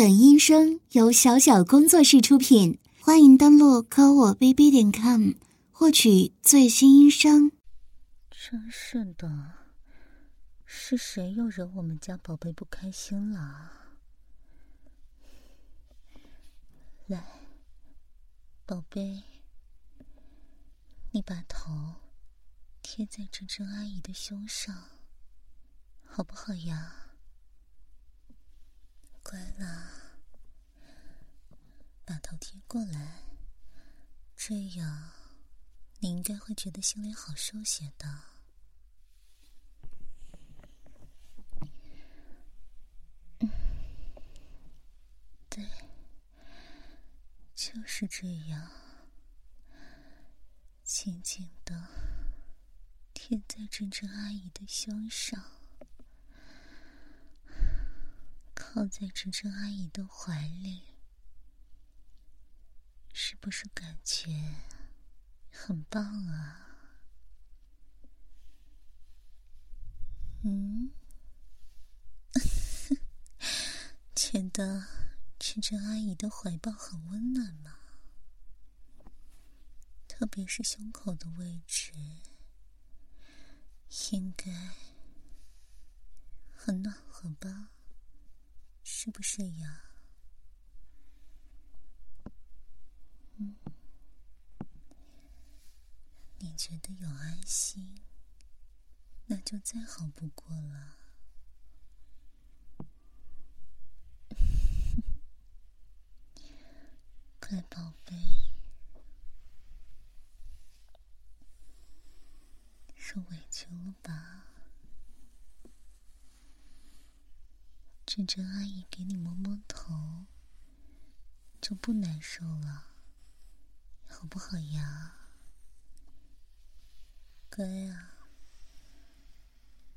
本音声由小小工作室出品，欢迎登录科我 bb 点 com 获取最新音声。真是的，是谁又惹我们家宝贝不开心了？来，宝贝，你把头贴在珍珍阿姨的胸上，好不好呀？乖啦，把头贴过来，这样你应该会觉得心里好受些的。对，就是这样，轻轻的贴在珍珍阿姨的胸上。靠在晨晨阿姨的怀里，是不是感觉很棒啊？嗯，觉得晨晨阿姨的怀抱很温暖吗？特别是胸口的位置，应该很暖和吧？是不是呀？嗯，你觉得有安心，那就再好不过了。乖宝贝，受委屈了吧？珍珍阿姨给你摸摸头，就不难受了，好不好呀？乖啊，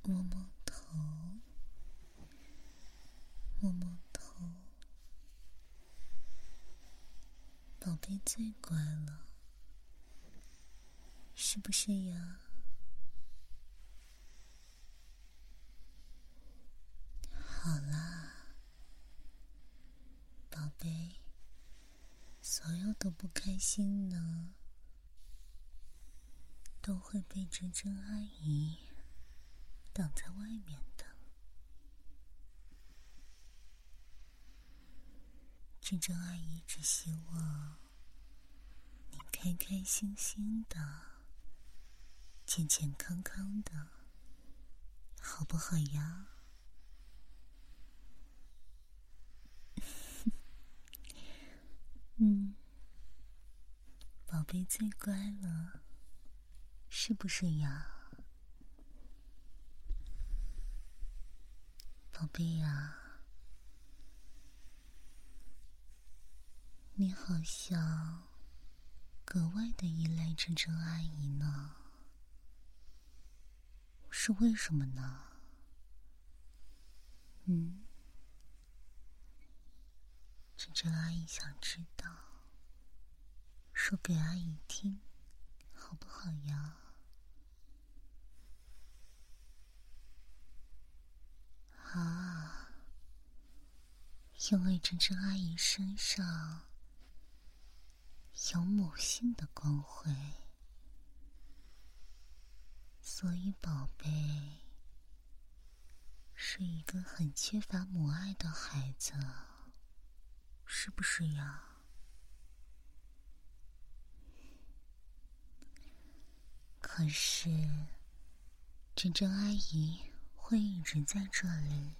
摸摸头，摸摸头，宝贝最乖了，是不是呀？好啦，宝贝，所有的不开心呢，都会被珍珍阿姨挡在外面的。珍珍阿姨只希望你开开心心的、健健康康的，好不好呀？嗯，宝贝最乖了，是不是呀？宝贝呀，你好像格外的依赖珍珍阿姨呢，是为什么呢？嗯。珍珍阿姨想知道，说给阿姨听，好不好呀？啊，因为珍珍阿姨身上有母性的光辉，所以宝贝是一个很缺乏母爱的孩子。是不是呀？可是，珍珍阿姨会一直在这里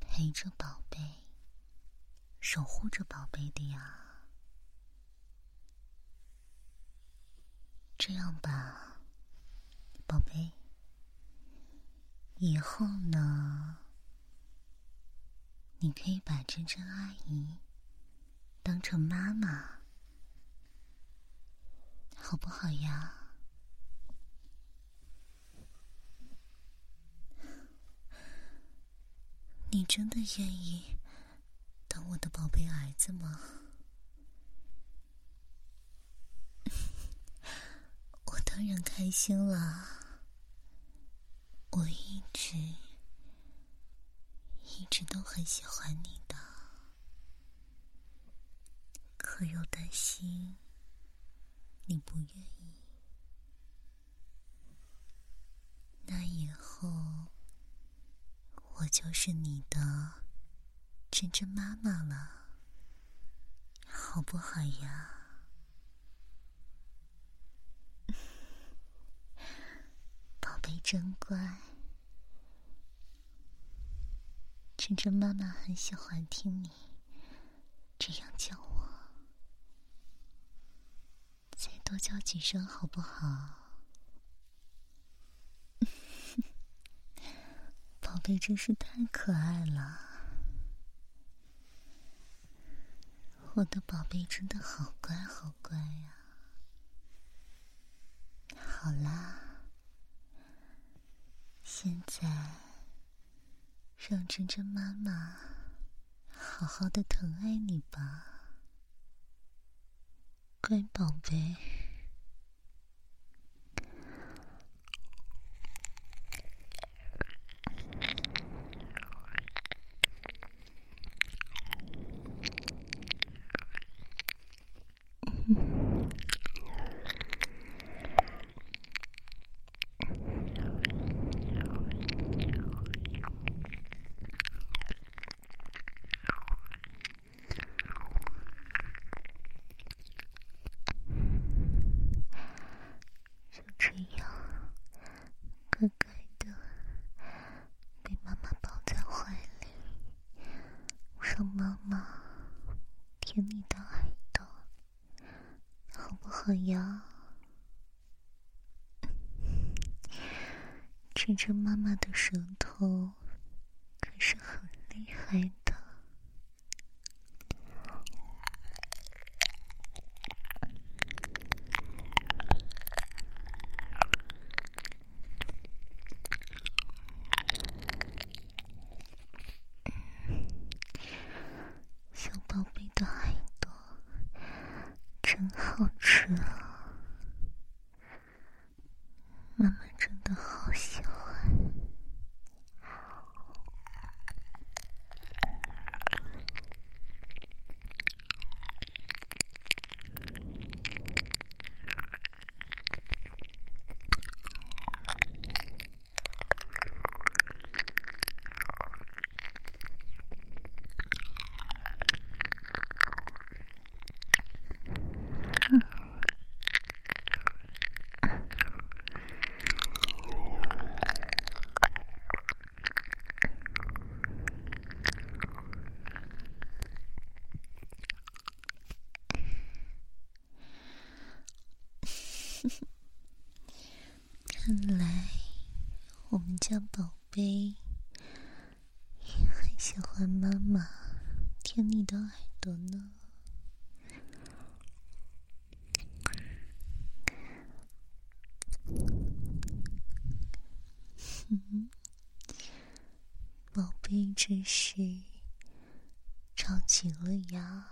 陪着宝贝，守护着宝贝的呀。这样吧，宝贝，以后呢？你可以把珍珍阿姨当成妈妈，好不好呀？你真的愿意当我的宝贝儿子吗？我当然开心了，我一直。一直都很喜欢你的，可又担心你不愿意，那以后我就是你的真真妈妈了，好不好呀？宝贝真乖，真真妈妈很喜欢听你这样叫我，再多叫几声好不好？宝贝真是太可爱了，我的宝贝真的好乖好乖呀！好啦。现在，让真真妈妈好好的疼爱你吧，乖宝贝。家宝贝也很喜欢妈妈舔你的耳朵呢。宝贝真是着急了呀！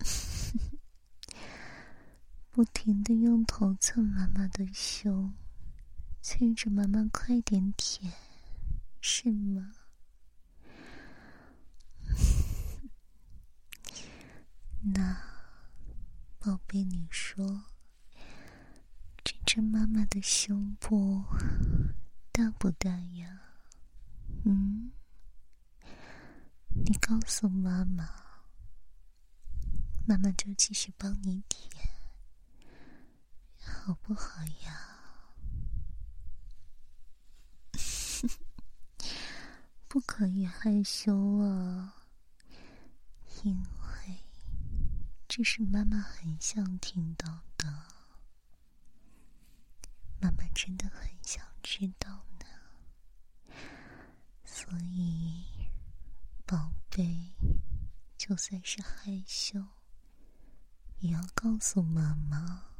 不停的用头蹭妈妈的胸，催着妈妈快点舔，是吗？那宝贝，你说，真真妈妈的胸部大不大呀？嗯，你告诉妈妈，妈妈就继续帮你舔。好不好呀？不可以害羞啊，因为这是妈妈很想听到的，妈妈真的很想知道呢。所以，宝贝，就算是害羞，也要告诉妈妈。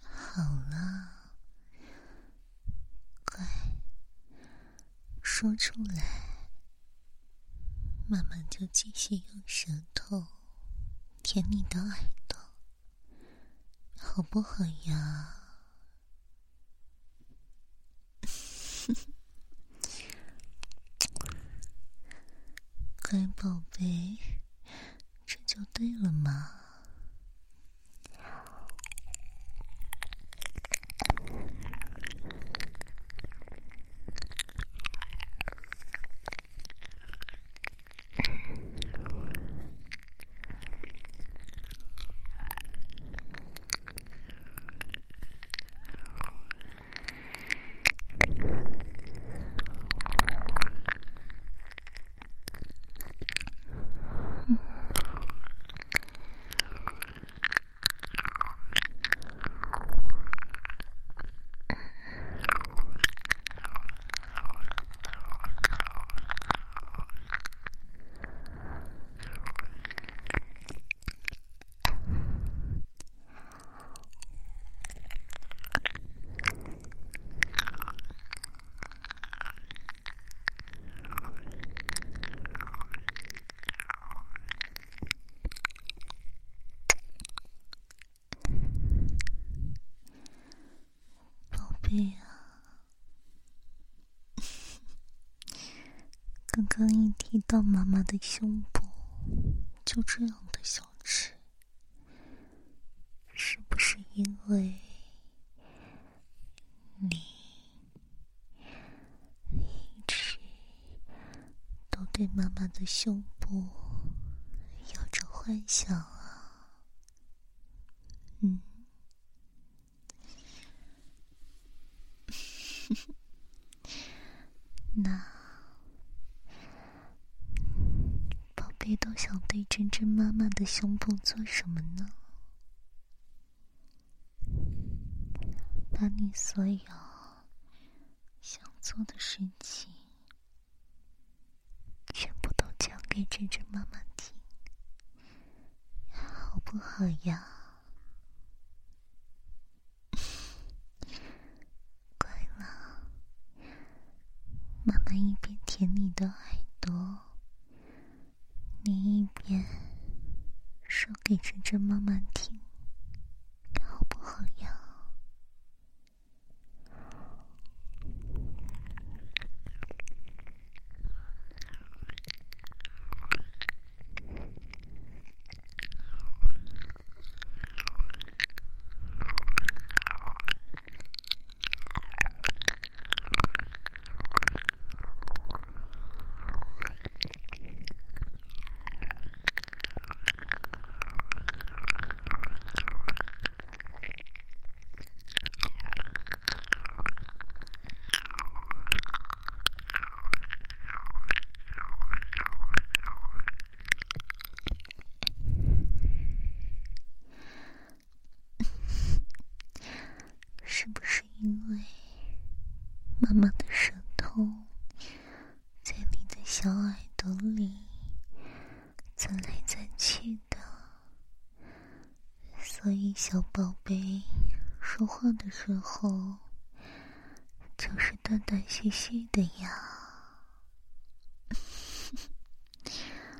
好了，说出来，妈妈就继续用舌头舔你的耳朵，好不好呀？乖宝贝，这就对了嘛。对呀，刚刚一提到妈妈的胸部，就这样的小吃，是不是因为你一直都对妈妈的胸部有着幻想啊？嗯。那宝贝都想对珍珍妈妈的胸部做什么呢？把你所有想做的事情全部都讲给珍珍妈妈听，好不好呀？妈妈一边舔你的耳朵，你一边说给珍珍妈妈听，好不好呀？小宝贝，说话的时候就是断断续续的呀，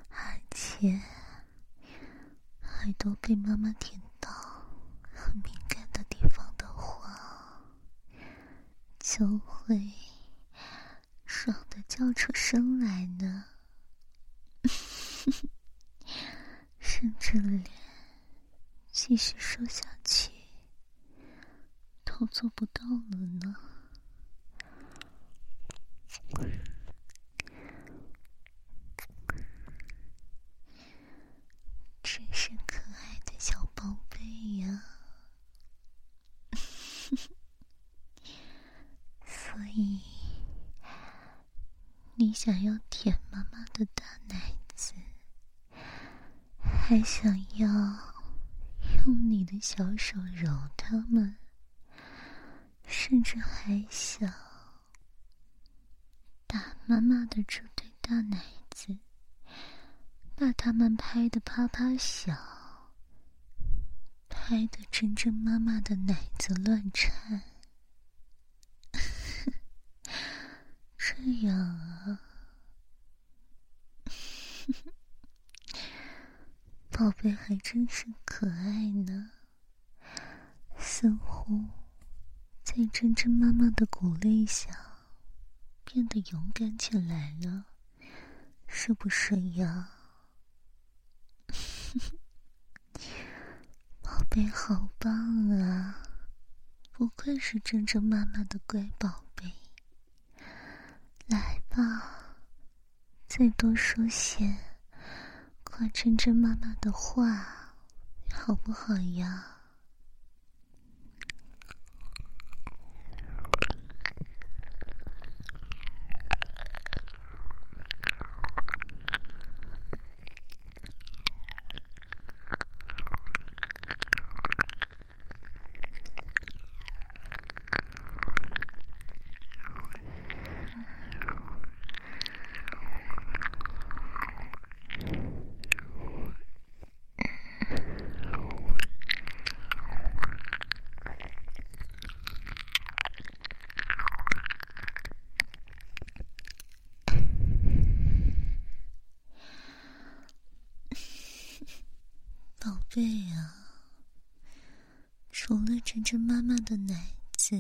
而且耳朵被妈妈舔到很敏感的地方的话，就会爽的叫出声来呢，甚至连。继续说下去，都做不到了呢。真是可爱的小宝贝呀！所以，你想要舔妈妈的大奶子，还想要？用你的小手揉它们，甚至还想打妈妈的这对大奶子，把他们拍的啪啪响，拍的真真妈妈的奶子乱颤。这样啊。宝贝还真是可爱呢，似乎在珍珍妈妈的鼓励下，变得勇敢起来了，是不是呀？宝贝好棒啊！不愧是真真妈妈的乖宝贝。来吧，再多说些夸真真妈妈的话，好不好呀？对呀，除了真真妈妈的奶子，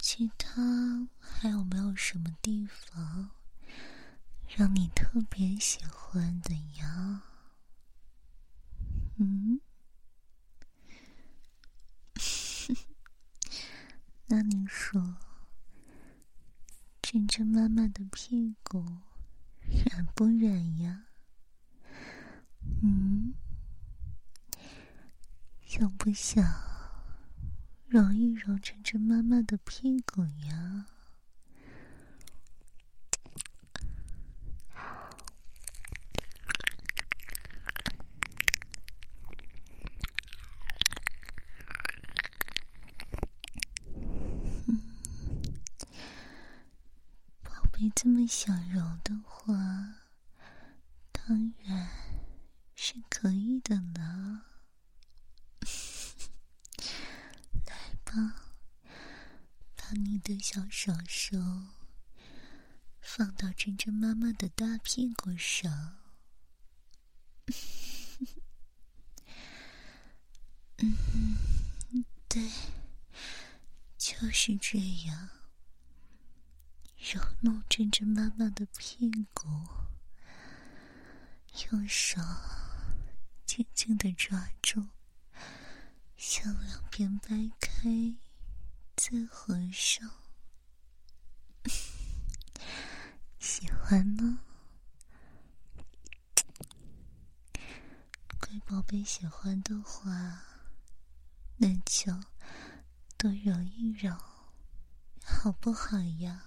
其他还有没有什么地方让你特别喜欢的呀？嗯，那你说，真真妈妈的屁股软不软呀？嗯。想揉一揉晨晨妈妈的屁股呀？宝贝这么想揉的话，当然是可以的呢。把你的小手手放到真真妈妈的大屁股上，嗯，对，就是这样，揉弄真真妈妈的屁股，用手轻轻的抓住。向两边掰开，再合上。喜欢吗？乖宝贝，喜欢的话，那就多揉一揉，好不好呀？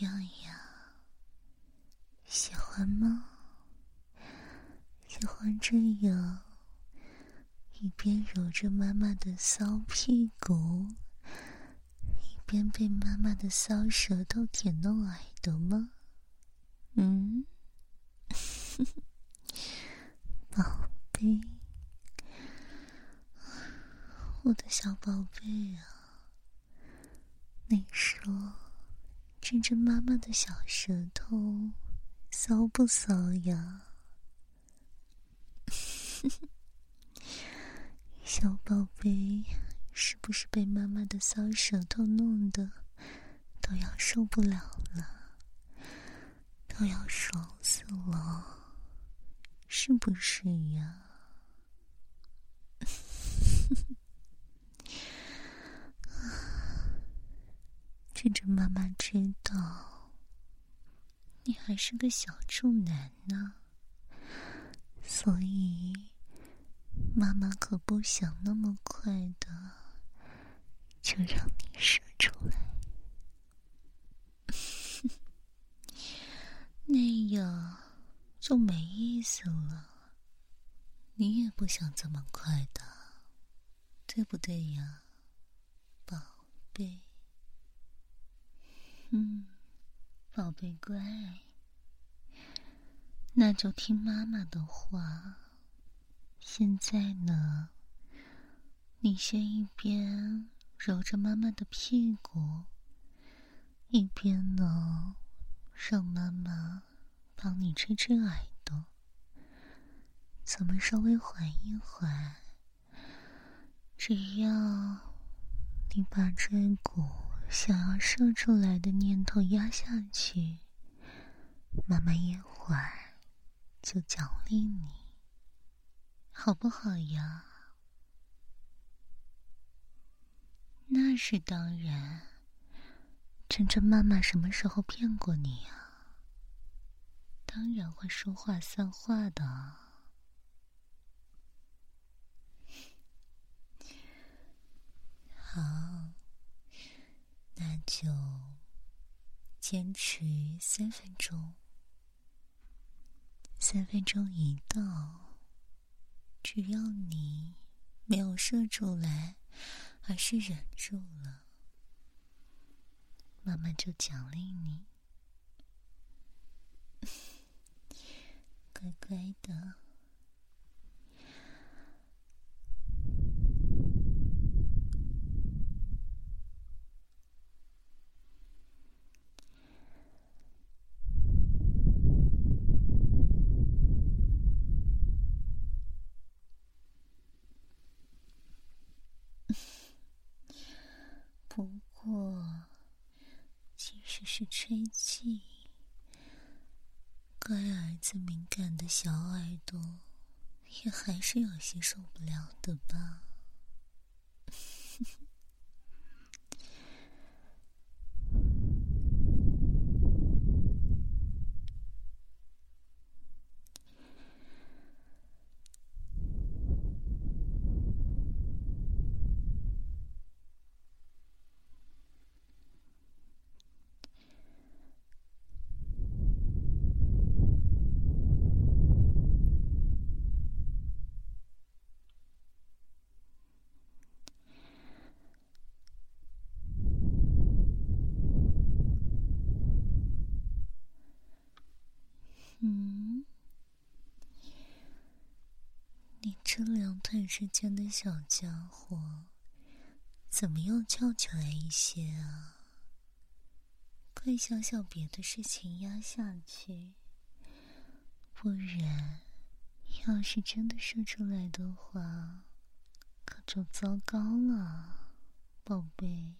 样呀，喜欢吗？喜欢这样一边揉着妈妈的骚屁股，一边被妈妈的骚舌头舔弄耳朵吗？嗯，宝贝，我的小宝贝啊，你说。真真妈妈的小舌头骚不骚呀？小宝贝，是不是被妈妈的骚舌头弄得都要受不了了，都要爽死了，是不是呀？趁着妈妈知道你还是个小处男呢，所以妈妈可不想那么快的就让你射出来，那样就没意思了。你也不想这么快的，对不对呀，宝贝？嗯，宝贝乖，那就听妈妈的话。现在呢，你先一边揉着妈妈的屁股，一边呢，让妈妈帮你吹吹耳朵。咱们稍微缓一缓，只要你把这股想要射出来的念头压下去，妈妈一会儿就奖励你，好不好呀？那是当然，晨晨妈妈什么时候骗过你呀？当然会说话算话的。好，那就坚持三分钟。三分钟一到，只要你没有射出来，而是忍住了，妈妈就奖励你，乖乖的。不过，即使是吹气，乖儿子敏感的小耳朵，也还是有些受不了的吧。这两腿之真的小家伙，怎么又翘起来一些啊？快想想别的事情压下去，不然，要是真的说出来的话，可就糟糕了，宝贝。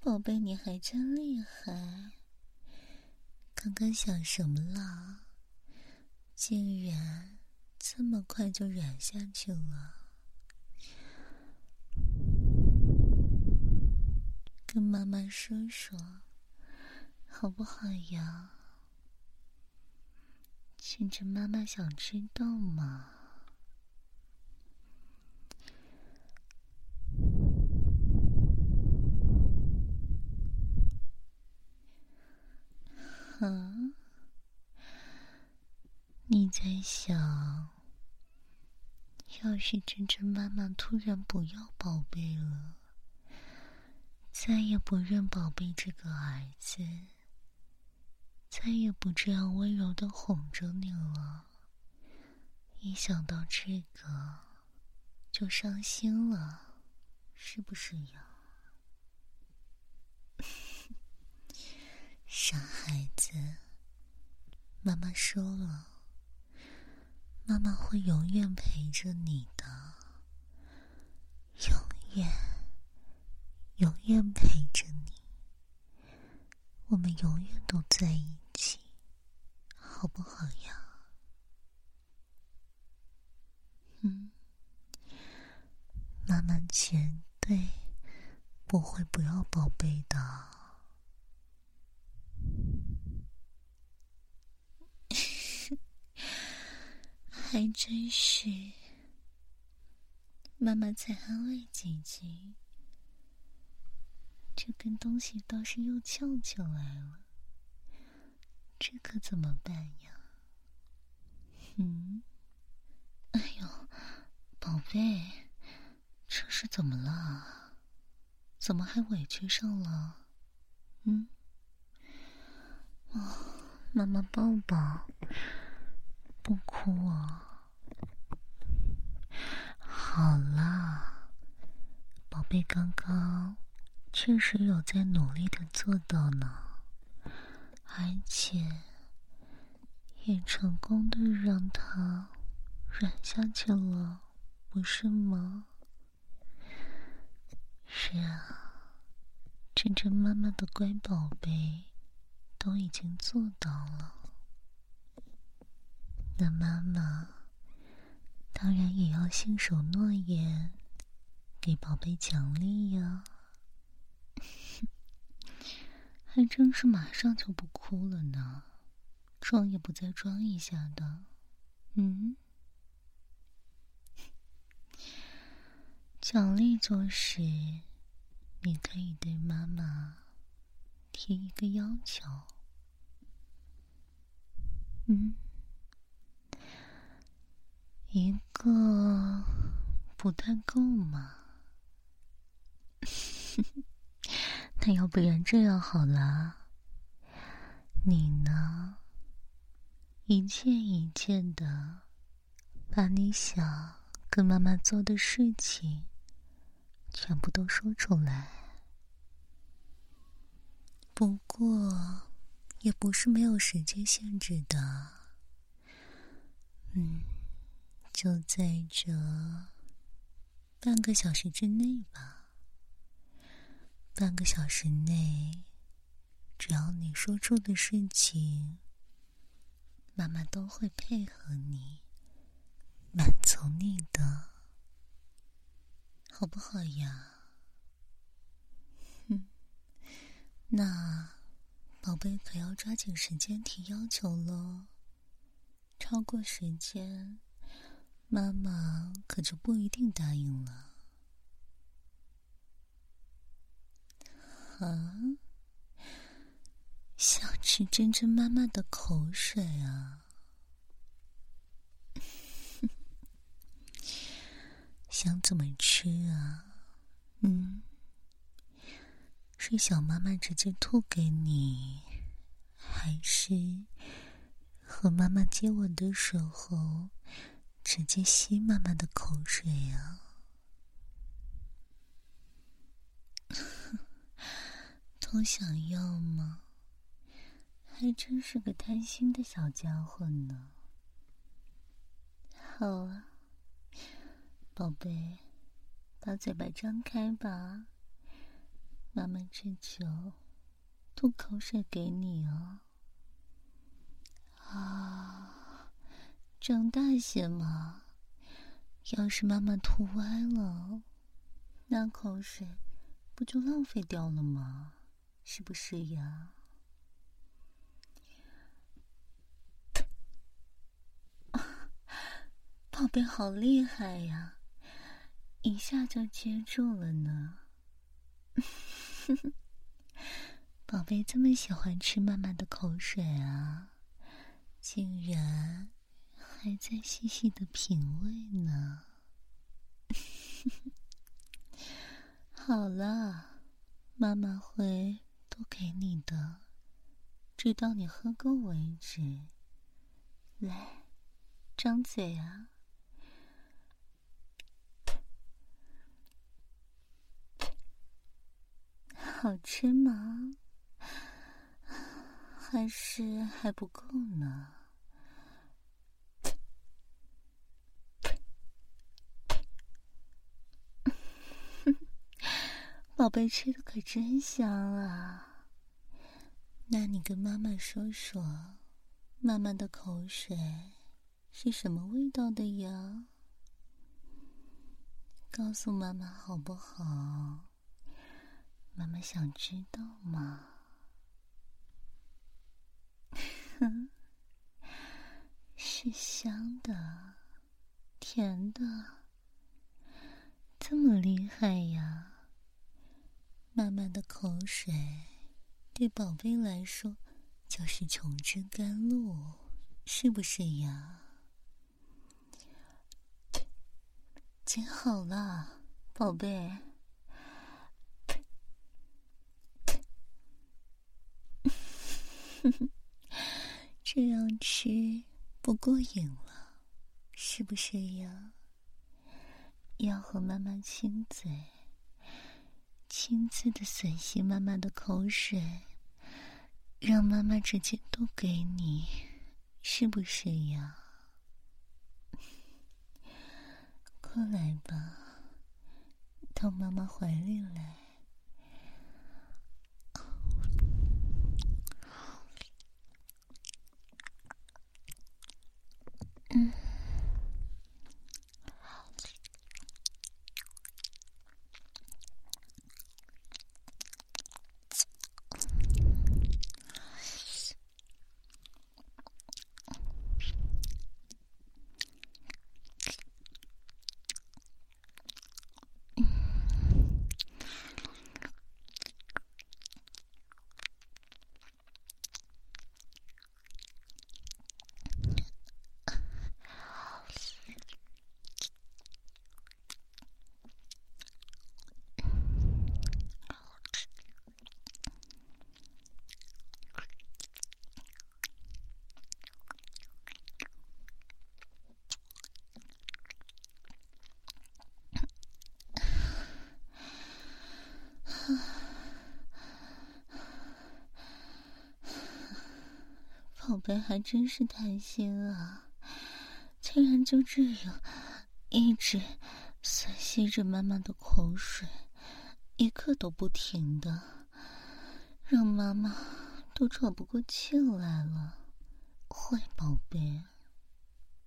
宝贝，你还真厉害！刚刚想什么了？竟然这么快就软下去了。跟妈妈说说，好不好呀？趁着妈妈想知道嘛。嗯，你在想，要是真真妈妈突然不要宝贝了，再也不认宝贝这个儿子，再也不这样温柔的哄着你了，一想到这个就伤心了，是不是呀？傻孩子，妈妈说了，妈妈会永远陪着你的，永远，永远陪着你，我们永远都在一起，好不好呀？嗯，妈妈绝对不会不要宝贝的。还真是，妈妈在安慰几句，这根东西倒是又翘起来了，这可怎么办呀？嗯，哎呦，宝贝，这是怎么了？怎么还委屈上了？嗯，哦，妈妈抱抱，不哭啊！好啦，宝贝，刚刚确实有在努力的做到呢，而且。也成功的让他软下去了，不是吗？是啊，真真妈妈的乖宝贝都已经做到了，那妈妈当然也要信守诺言，给宝贝奖励呀。还真是马上就不哭了呢。装也不再装一下的，嗯？奖励就是，你可以对妈妈提一个要求，嗯？一个不太够嘛？那要不然这样好了，你呢？一件一件的，把你想跟妈妈做的事情全部都说出来。不过，也不是没有时间限制的。嗯，就在这半个小时之内吧。半个小时内，只要你说出的事情。妈妈都会配合你，满足你的，好不好呀？哼，那宝贝可要抓紧时间提要求喽。超过时间，妈妈可就不一定答应了。啊？想吃真真妈妈的口水啊！想怎么吃啊？嗯，是小妈妈直接吐给你，还是和妈妈接吻的时候直接吸妈妈的口水啊？都想要吗？还真是个贪心的小家伙呢。好啊，宝贝，把嘴巴张开吧，妈妈这就吐口水给你哦。啊，长大些嘛，要是妈妈吐歪了，那口水不就浪费掉了吗？是不是呀？宝贝好厉害呀，一下就接住了呢。宝贝这么喜欢吃妈妈的口水啊，竟然还在细细的品味呢。好了，妈妈会多给你的，直到你喝够为止。来，张嘴啊！好吃吗？还是还不够呢？宝贝吃的可真香啊！那你跟妈妈说说，妈妈的口水是什么味道的呀？告诉妈妈好不好？妈妈想知道吗？哼，是香的，甜的，这么厉害呀！妈妈的口水对宝贝来说就是琼脂甘露，是不是呀？接好了，宝贝。这样吃不过瘾了，是不是呀？要和妈妈亲嘴。亲自的吮吸妈妈的口水，让妈妈直接都给你，是不是呀？过来吧，到妈妈怀里来。嗯。宝贝还真是贪心啊！竟然就这样一直吮吸着妈妈的口水，一刻都不停的，让妈妈都喘不过气来了。坏宝贝，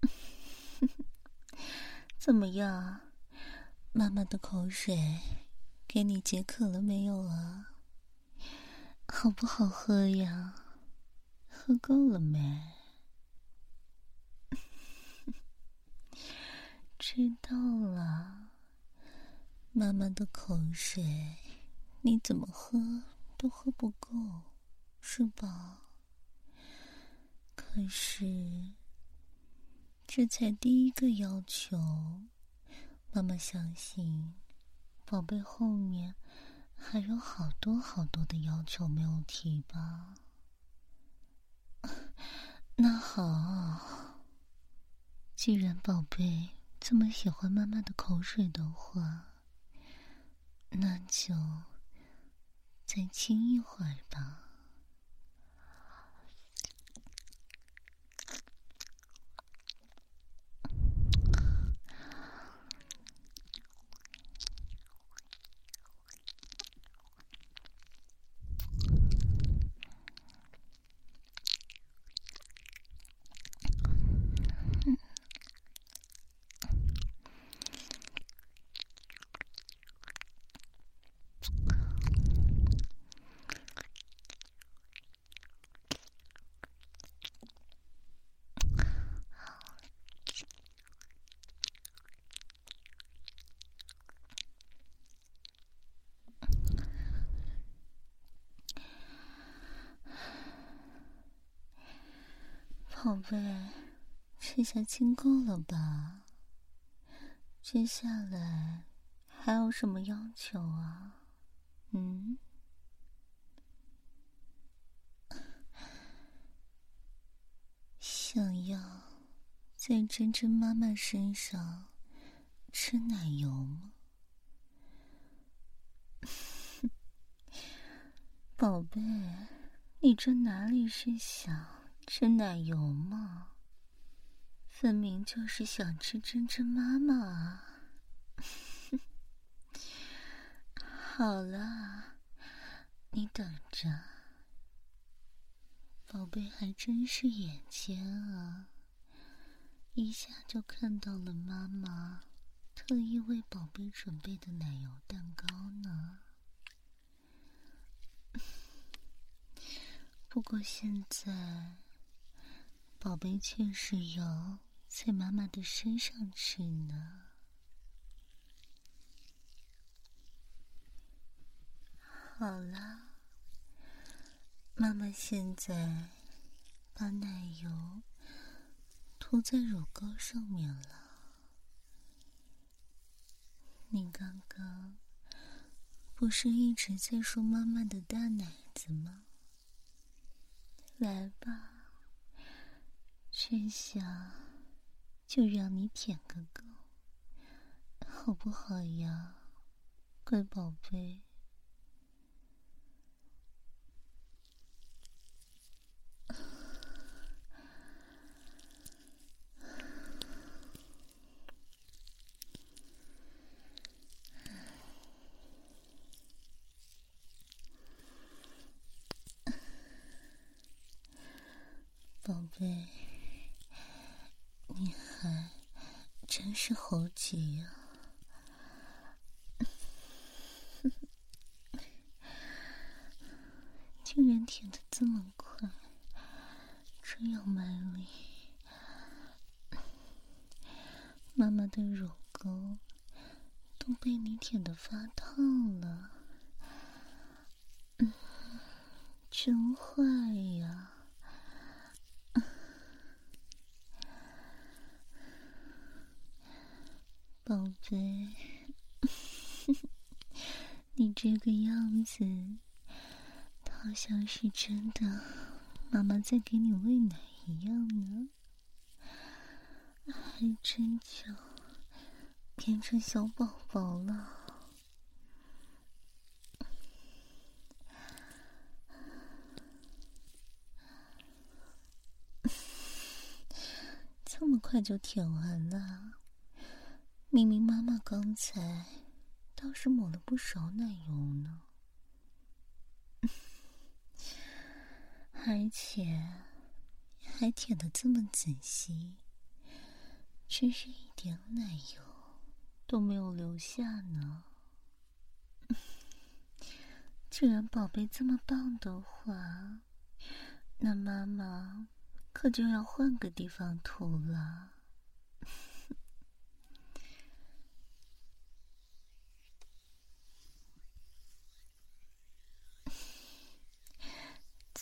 怎么样？妈妈的口水给你解渴了没有啊？好不好喝呀？喝够了没？知道了。妈妈的口水，你怎么喝都喝不够，是吧？可是，这才第一个要求。妈妈相信，宝贝后面还有好多好多的要求没有提吧。那好，既然宝贝这么喜欢妈妈的口水的话，那就再亲一会儿吧。宝贝，这下亲够了吧？接下来还有什么要求啊？嗯？想要在珍珍妈妈身上吃奶油吗？宝贝，你这哪里是想？吃奶油嘛，分明就是想吃珍珍妈妈啊！好了，你等着，宝贝还真是眼尖啊，一下就看到了妈妈特意为宝贝准备的奶油蛋糕呢。不过现在，宝贝确实有在妈妈的身上吃呢。好了，妈妈现在把奶油涂在乳沟上面了。你刚刚不是一直在说妈妈的大奶子吗？来吧，真想就让你舔个够，好不好呀，乖宝贝？宝贝，你还真是猴急呀！竟然舔的这么快，真要卖力，妈妈的乳沟都被你舔的发烫了，真坏呀！宝贝，你这个样子，好像是真的，妈妈在给你喂奶一样呢，还真巧变成小宝宝了。这么快就舔完了？明明妈妈刚才倒是抹了不少奶油呢，而且还舔的这么仔细，真是一点奶油都没有留下呢。既然宝贝这么棒的话，那妈妈可就要换个地方涂了。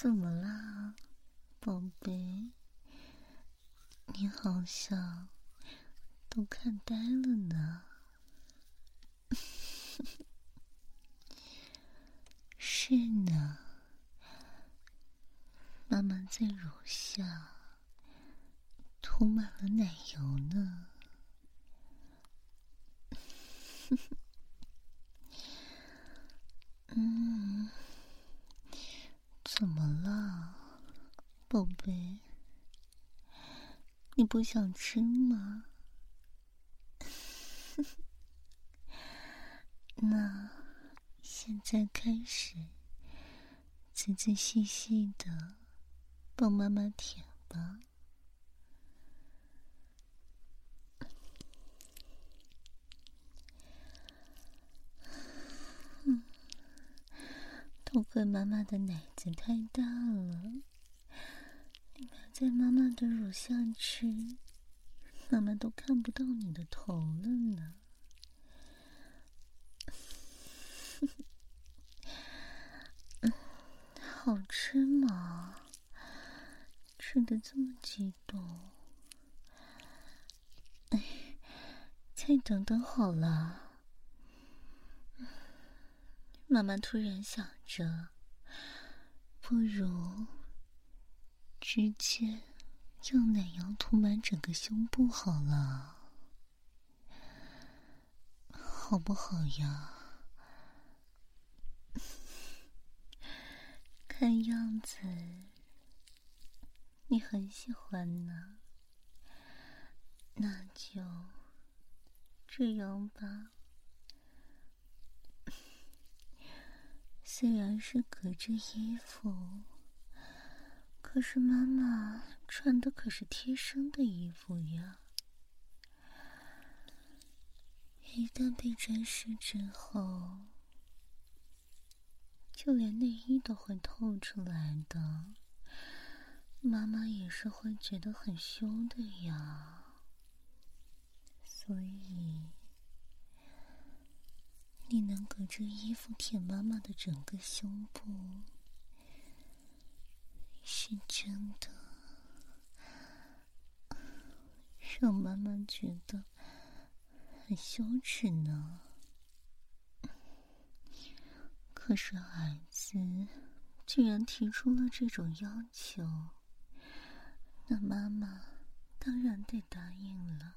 怎么啦，宝贝？你好像都看呆了呢。是呢，妈妈在乳下涂满了奶油呢。嗯。怎么了，宝贝？你不想吃吗？那现在开始，仔仔细细的帮妈妈舔吧。都怪妈妈的奶子太大了，你埋在妈妈的乳下吃，妈妈都看不到你的头了呢。好吃吗？吃的这么激动？哎，再等等好了。妈妈突然想着，不如直接用奶油涂满整个胸部好了，好不好呀？看样子你很喜欢呢，那就这样吧。虽然是隔着衣服，可是妈妈穿的可是贴身的衣服呀。一旦被沾湿之后，就连内衣都会透出来的。妈妈也是会觉得很羞的呀。所以，你能隔着衣服舔妈妈的整个胸部，是真的让妈妈觉得。很羞耻呢，可是儿子竟然提出了这种要求，那妈妈当然得答应了。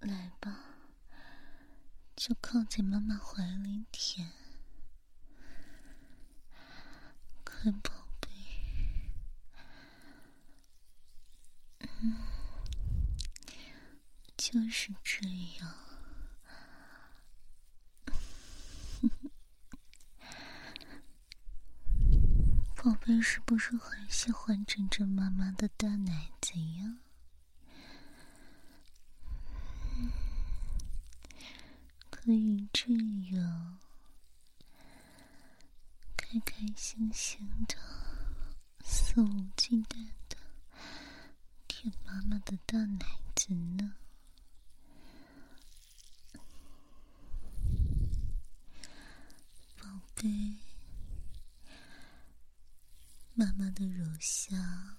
来吧，就靠在妈妈怀里舔，乖宝贝，嗯。就是这样，宝贝是不是很喜欢枕着妈妈的大奶子呀？可以这样开开心心的、肆无忌惮的舔妈妈的大奶子呢？宝贝，妈妈的乳香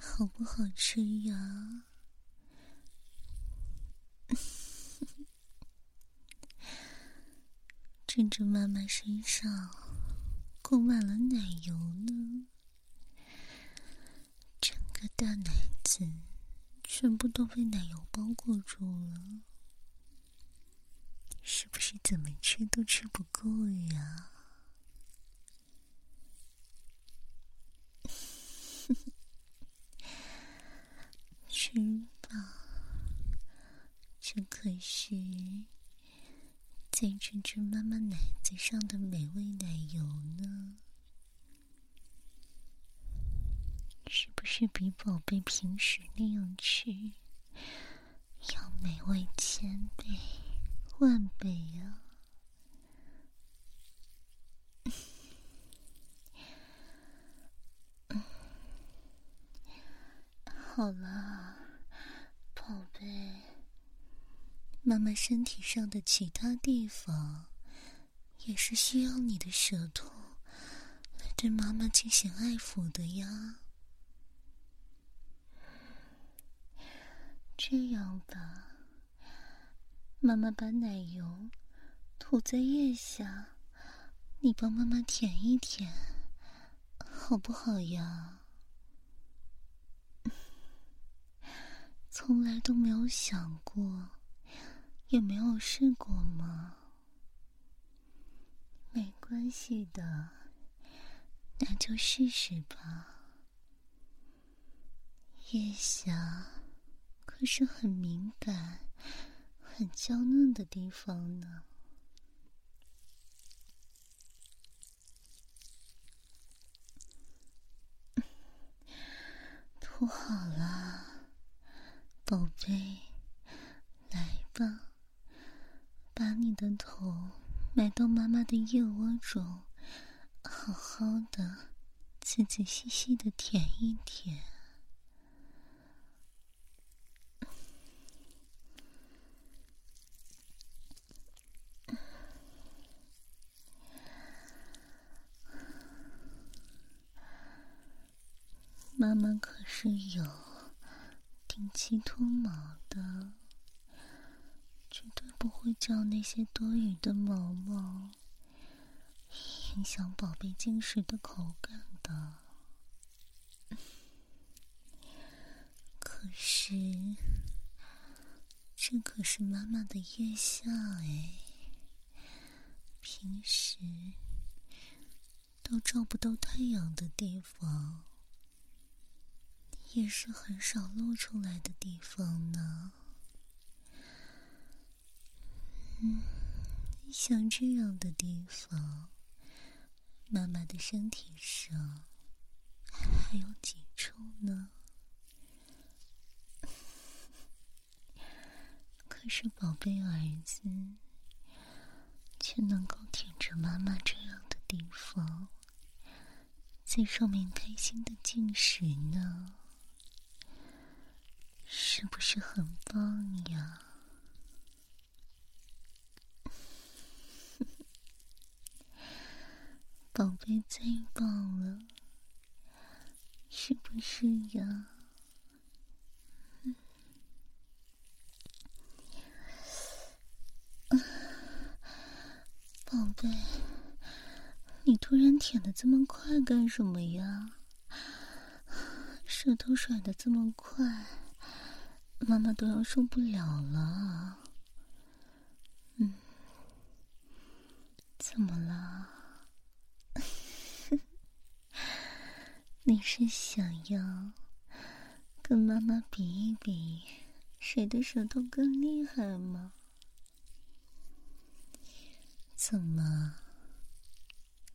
好不好吃呀？趁着妈妈身上裹满了奶油呢，整个大奶子全部都被奶油包裹住了，是不是怎么吃都吃不够呀？吃吧，这可是在吃吃妈妈奶子上的美味奶油呢，是不是比宝贝平时那样吃要美味千倍万倍呀？好了，宝贝。妈妈身体上的其他地方，也是需要你的舌头来对妈妈进行爱抚的呀。这样吧，妈妈把奶油涂在腋下，你帮妈妈舔一舔，好不好呀？从来都没有想过，也没有试过吗？没关系的，那就试试吧。腋下可是很敏感、很娇嫩的地方呢。涂好了。宝贝，来吧，把你的头埋到妈妈的腋窝中，好好的，仔仔细细的舔一舔。妈妈可是有。定期脱毛的，绝对不会叫那些多余的毛毛影响宝贝进食的口感的。可是，这可是妈妈的腋下哎，平时都照不到太阳的地方。也是很少露出来的地方呢。嗯，像这样的地方，妈妈的身体上还有几处呢？可是宝贝儿子，却能够舔着妈妈这样的地方，在上面开心的进食呢？是不是很棒呀？宝贝最棒了，是不是呀？宝贝，你突然舔的这么快干什么呀？舌头甩的这么快，妈妈都要受不了了。嗯，怎么了？你是想要跟妈妈比一比，谁的舌头更厉害吗？怎么？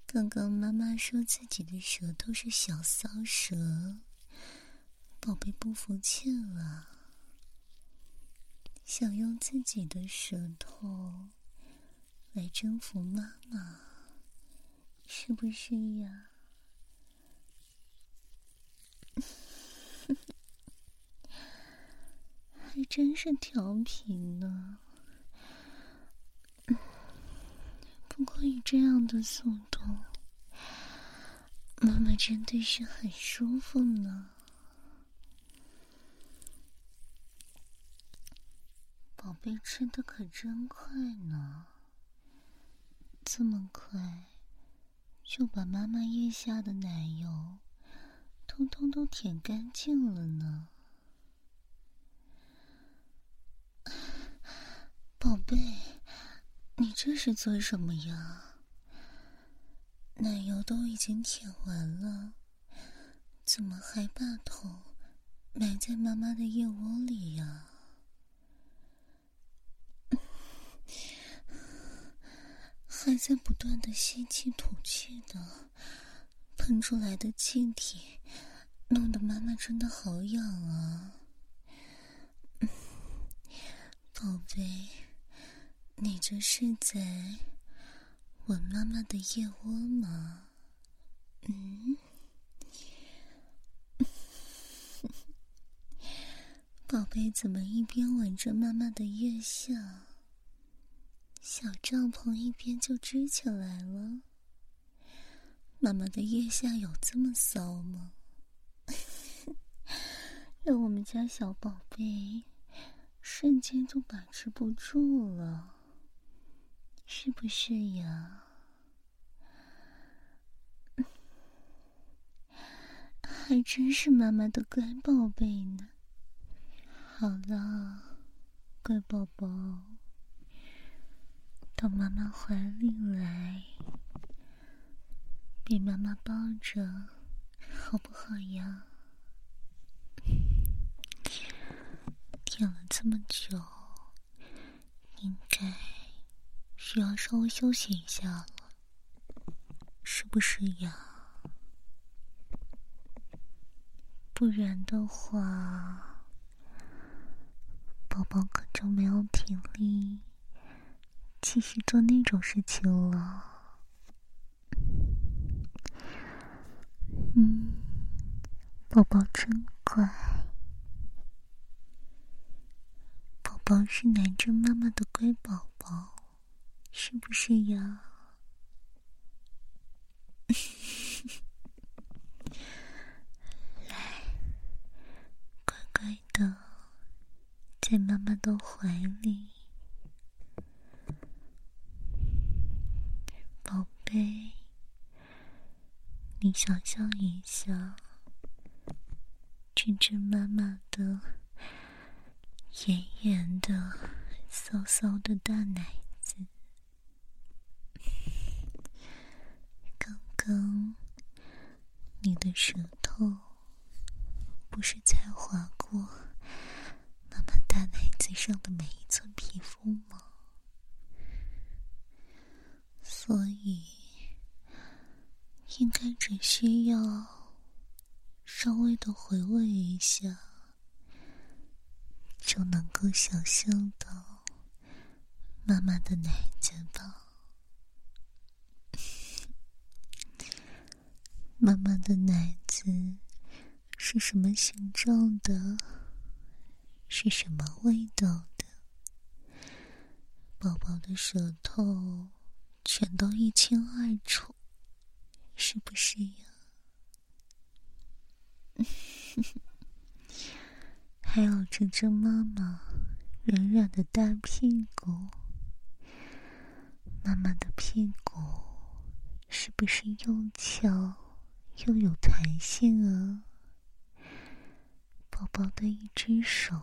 刚刚妈妈说自己的舌头是小骚舌，宝贝不服气了，想用自己的舌头来征服妈妈，是不是呀？还真是调皮呢。不过以这样的速度，妈妈真的是很舒服呢。宝贝吃的可真快呢，这么快就把妈妈腋下的奶油通通都舔干净了呢。宝贝。你这是做什么呀？奶油都已经舔完了，怎么还把头埋在妈妈的腋窝里呀？还在不断的吸气吐气的，喷出来的气体，弄得妈妈真的好痒啊！宝贝。你这是在吻妈妈的腋窝吗？嗯，宝贝怎么一边吻着妈妈的腋下，小帐篷一边就支起来了？妈妈的腋下有这么骚吗？让我们家小宝贝瞬间就把持不住了。是不是呀？还真是妈妈的乖宝贝呢。好了，乖宝宝，到妈妈怀里来，被妈妈抱着，好不好呀？舔了这么久，应该。需要稍微休息一下了，是不是呀？不然的话，宝宝可就没有体力继续做那种事情了。嗯，宝宝真乖，宝宝是南征妈妈的乖宝宝。是不是呀？来，乖乖的，在妈妈的怀里，宝贝，你想象一下，这只妈妈的圆圆的、骚骚的大奶子。刚，你的舌头不是才划过妈妈大奶子上的每一寸皮肤吗？所以，应该只需要稍微的回味一下，就能够想象到妈妈的奶子吧。妈妈的奶子是什么形状的？是什么味道的？宝宝的舌头全都一清二楚，是不是呀？还有这只妈妈软软的大屁股，妈妈的屁股是不是又翘？又有弹性啊！宝宝的一只手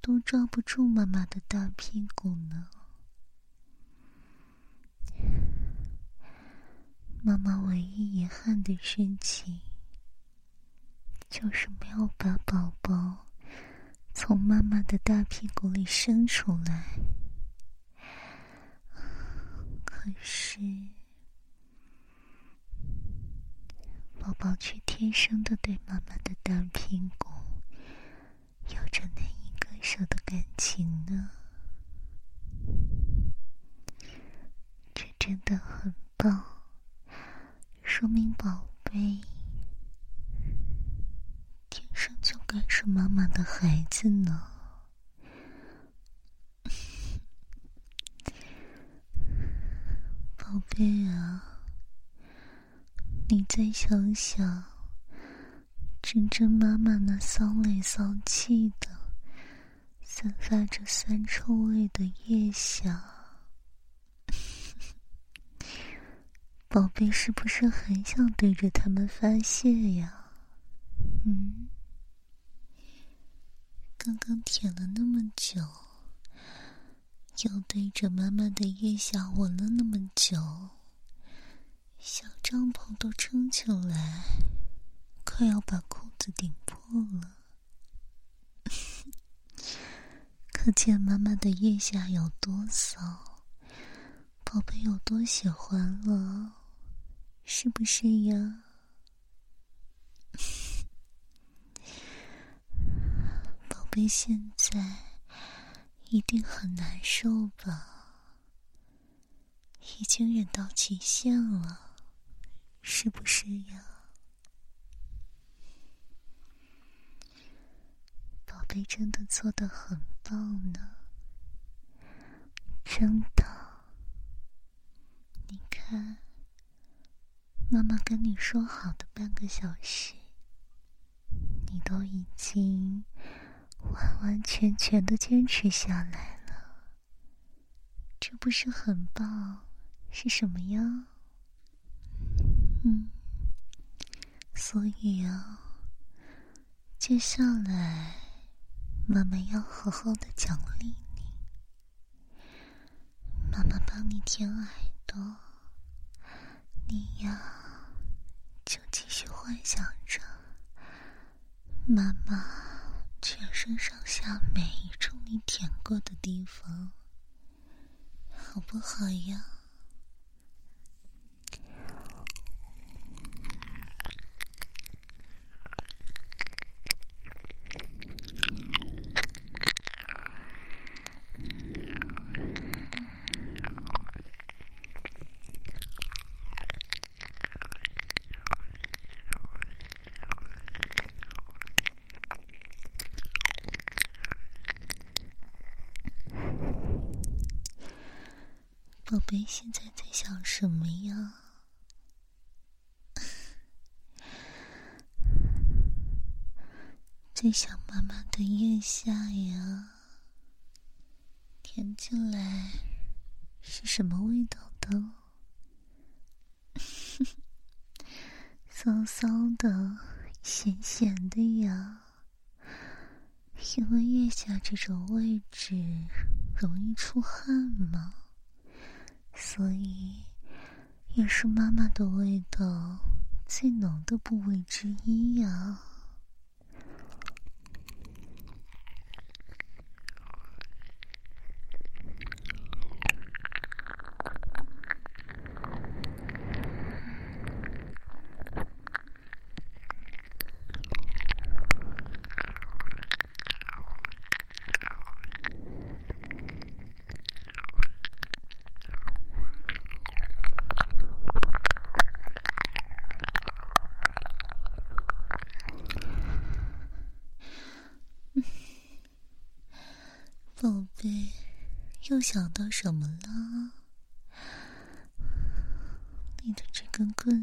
都抓不住妈妈的大屁股呢。妈妈唯一遗憾的事情，就是没有把宝宝从妈妈的大屁股里生出来。可是。宝宝却天生的对妈妈的大屁股有着难以割舍的感情呢，这真的很棒，说明宝贝天生就该是妈妈的孩子呢。宝贝啊！你再想想，真真妈妈那骚里骚气的、散发着酸臭味的腋下，宝贝是不是很想对着他们发泄呀？嗯，刚刚舔了那么久，又对着妈妈的腋下闻了那么久。小帐篷都撑起来，快要把裤子顶破了。可见妈妈的腋下有多骚，宝贝有多喜欢了，是不是呀？宝贝现在一定很难受吧？已经忍到极限了。是不是呀，宝贝？真的做的很棒呢，真的。你看，妈妈跟你说好的半个小时，你都已经完完全全的坚持下来了，这不是很棒？是什么呀？嗯，所以啊，接下来妈妈要好好的奖励你。妈妈帮你舔耳朵，你呀就继续幻想着妈妈全身上下每一处你舔过的地方，好不好呀？宝贝，现在在想什么呀？在想妈妈的腋下呀，舔起来是什么味道的？骚骚的，咸咸的呀。因为腋下这种位置容易出汗嘛。所以，也是妈妈的味道最浓的部位之一呀。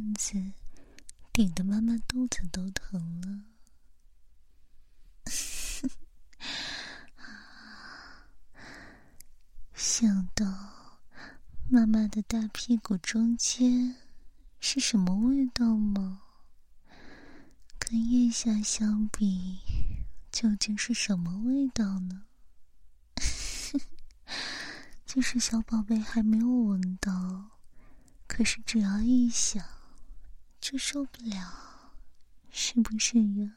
根棍子顶得妈妈肚子都疼了。想到妈妈的大屁股中间是什么味道吗？跟腋下相比，究竟是什么味道呢？即 使小宝贝还没有闻到，可是只要一想，就受不了，是不是呀？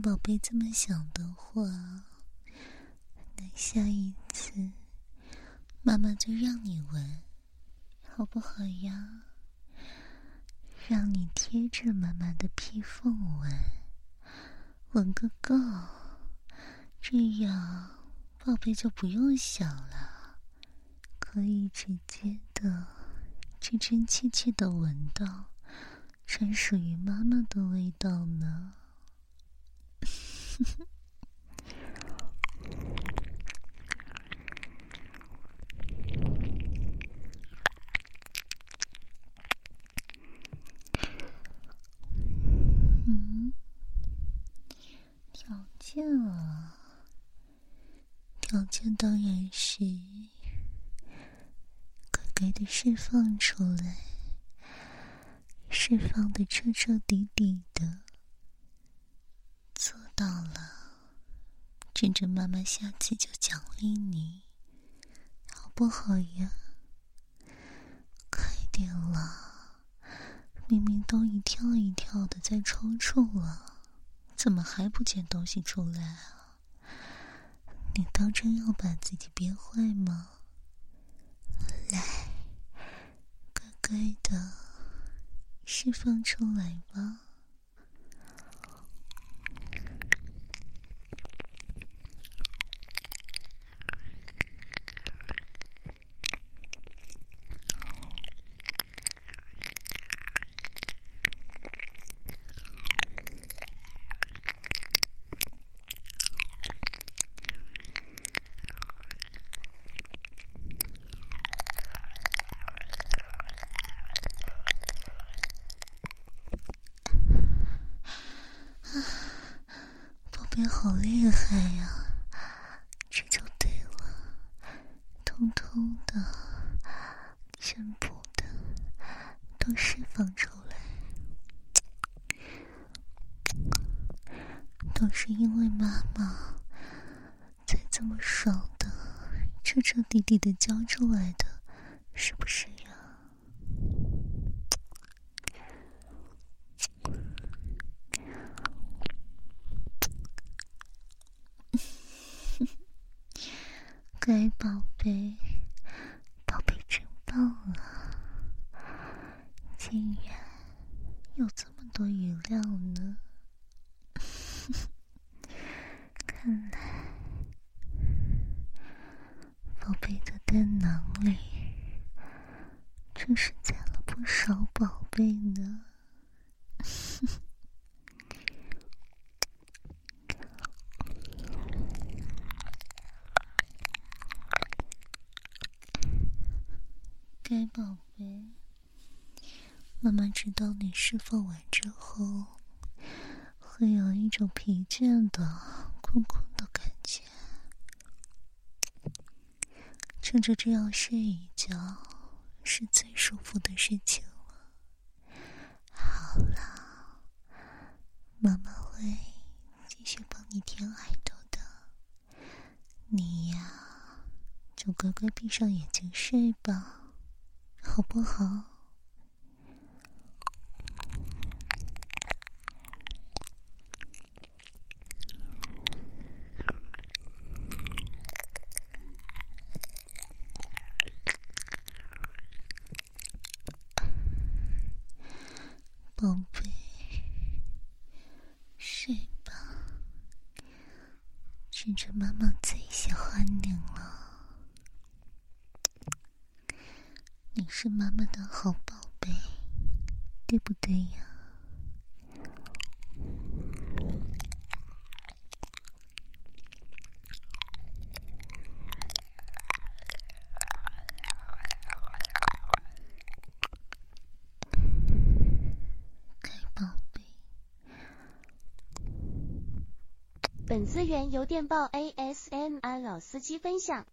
宝贝这么想的话，那下一次妈妈就让你闻，好不好呀？让你贴着妈妈的屁缝闻，闻个够，这样宝贝就不用想了，可以直接的真真切切的闻到专属于妈妈的味道呢。嗯，条件啊，条件当然是乖乖的释放出来，释放的彻彻底底的。到了，真正妈妈下次就奖励你，好不好呀？快点了，明明都一跳一跳的在抽搐了，怎么还不捡东西出来啊？你当真要把自己憋坏吗？来，乖乖的释放出来吧。释放完之后会有一种疲倦的、困困的感觉，趁着这样睡一觉是最舒服的事情了。好了，妈妈会继续帮你填耳朵的，你呀就乖乖闭上眼睛睡吧。好不好？源由电报 ASMR 老司机分享。